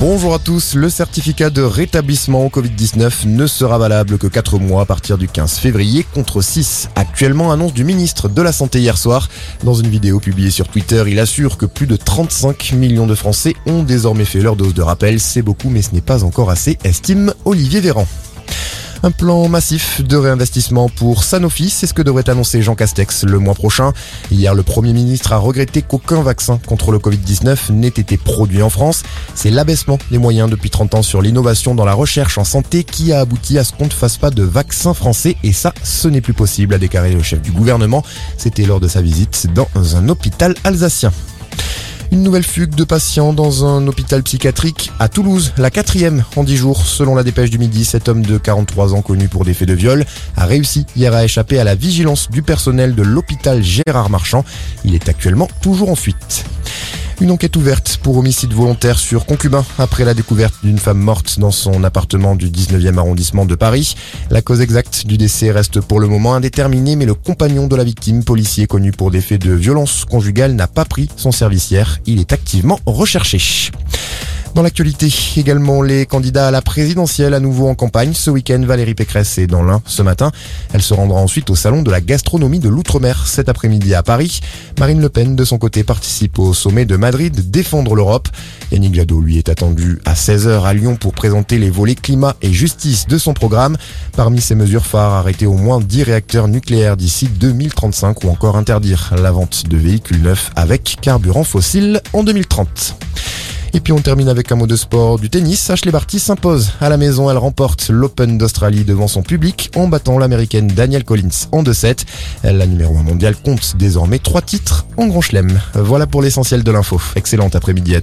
Bonjour à tous, le certificat de rétablissement au Covid-19 ne sera valable que 4 mois à partir du 15 février contre 6 actuellement, annonce du ministre de la Santé hier soir. Dans une vidéo publiée sur Twitter, il assure que plus de 35 millions de Français ont désormais fait leur dose de rappel. C'est beaucoup mais ce n'est pas encore assez, estime Olivier Véran. Un plan massif de réinvestissement pour Sanofi, c'est ce que devrait annoncer Jean Castex le mois prochain. Hier, le Premier ministre a regretté qu'aucun vaccin contre le Covid-19 n'ait été produit en France. C'est l'abaissement des moyens depuis 30 ans sur l'innovation dans la recherche en santé qui a abouti à ce qu'on ne fasse pas de vaccin français et ça, ce n'est plus possible, a déclaré le chef du gouvernement. C'était lors de sa visite dans un hôpital alsacien. Une nouvelle fugue de patients dans un hôpital psychiatrique à Toulouse, la quatrième en dix jours. Selon la dépêche du midi, cet homme de 43 ans connu pour des faits de viol a réussi hier à échapper à la vigilance du personnel de l'hôpital Gérard Marchand. Il est actuellement toujours en fuite. Une enquête ouverte pour homicide volontaire sur concubin après la découverte d'une femme morte dans son appartement du 19e arrondissement de Paris. La cause exacte du décès reste pour le moment indéterminée, mais le compagnon de la victime, policier connu pour des faits de violence conjugale, n'a pas pris son service hier. Il est activement recherché. Dans l'actualité, également les candidats à la présidentielle à nouveau en campagne. Ce week-end, Valérie Pécresse est dans l'un ce matin. Elle se rendra ensuite au salon de la gastronomie de l'outre-mer cet après-midi à Paris. Marine Le Pen, de son côté, participe au sommet de Madrid Défendre l'Europe. Yannick Jadot, lui, est attendu à 16h à Lyon pour présenter les volets climat et justice de son programme. Parmi ses mesures phares, arrêter au moins 10 réacteurs nucléaires d'ici 2035 ou encore interdire la vente de véhicules neufs avec carburant fossile en 2030. Et puis on termine avec un mot de sport du tennis. Ashley Barty s'impose à la maison. Elle remporte l'Open d'Australie devant son public en battant l'américaine Danielle Collins en 2-7. La numéro 1 mondiale compte désormais trois titres en Grand Chelem. Voilà pour l'essentiel de l'info. Excellente après-midi à